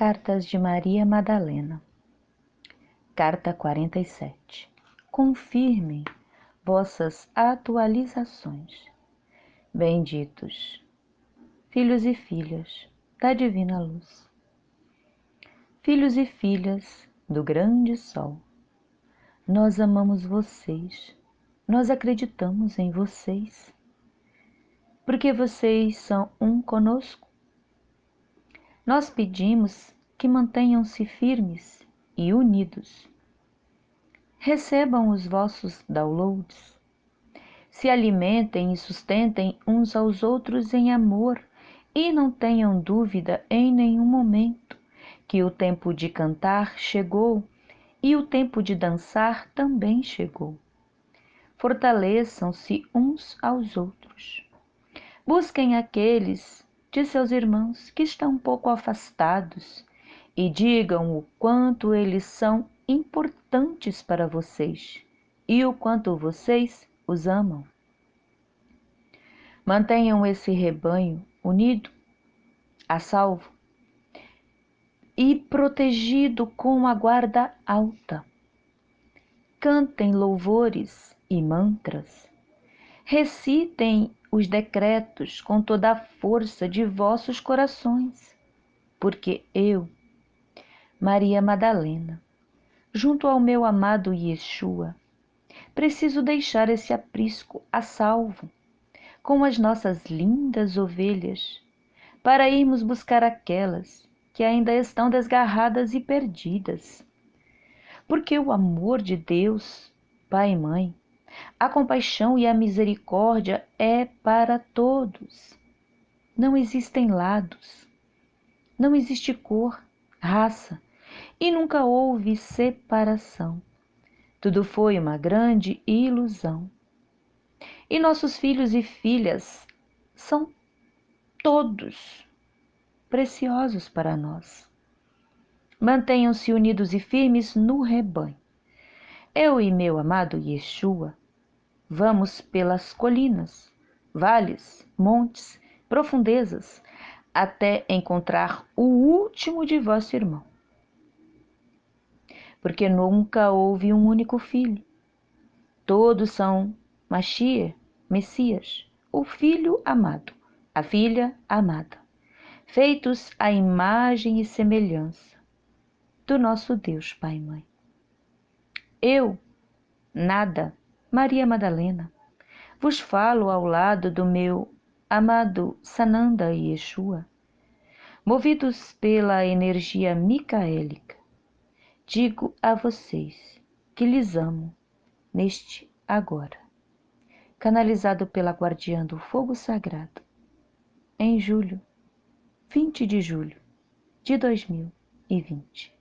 Cartas de Maria Madalena. Carta 47 Confirmem vossas atualizações. Benditos, filhos e filhas da Divina Luz, filhos e filhas do grande Sol, nós amamos vocês, nós acreditamos em vocês, porque vocês são um conosco. Nós pedimos que mantenham-se firmes e unidos. Recebam os vossos downloads. Se alimentem e sustentem uns aos outros em amor e não tenham dúvida em nenhum momento que o tempo de cantar chegou e o tempo de dançar também chegou. Fortaleçam-se uns aos outros. Busquem aqueles de seus irmãos que estão um pouco afastados e digam o quanto eles são importantes para vocês e o quanto vocês os amam. Mantenham esse rebanho unido, a salvo e protegido com a guarda alta. Cantem louvores e mantras. Recitem os decretos com toda a força de vossos corações, porque eu, Maria Madalena, junto ao meu amado Yeshua, preciso deixar esse aprisco a salvo, com as nossas lindas ovelhas, para irmos buscar aquelas que ainda estão desgarradas e perdidas. Porque o amor de Deus, Pai e Mãe, a compaixão e a misericórdia é para todos. Não existem lados, não existe cor, raça e nunca houve separação. Tudo foi uma grande ilusão. E nossos filhos e filhas são todos preciosos para nós. Mantenham-se unidos e firmes no rebanho. Eu e meu amado Yeshua Vamos pelas colinas, vales, montes, profundezas, até encontrar o último de vosso irmão. Porque nunca houve um único filho. Todos são Machia, Messias, o filho amado, a filha amada, feitos à imagem e semelhança do nosso Deus Pai e Mãe. Eu, nada, Maria Madalena, vos falo ao lado do meu amado Sananda e Yeshua, movidos pela energia micaélica. Digo a vocês que lhes amo neste agora, canalizado pela guardiã do fogo sagrado, em julho, 20 de julho de 2020.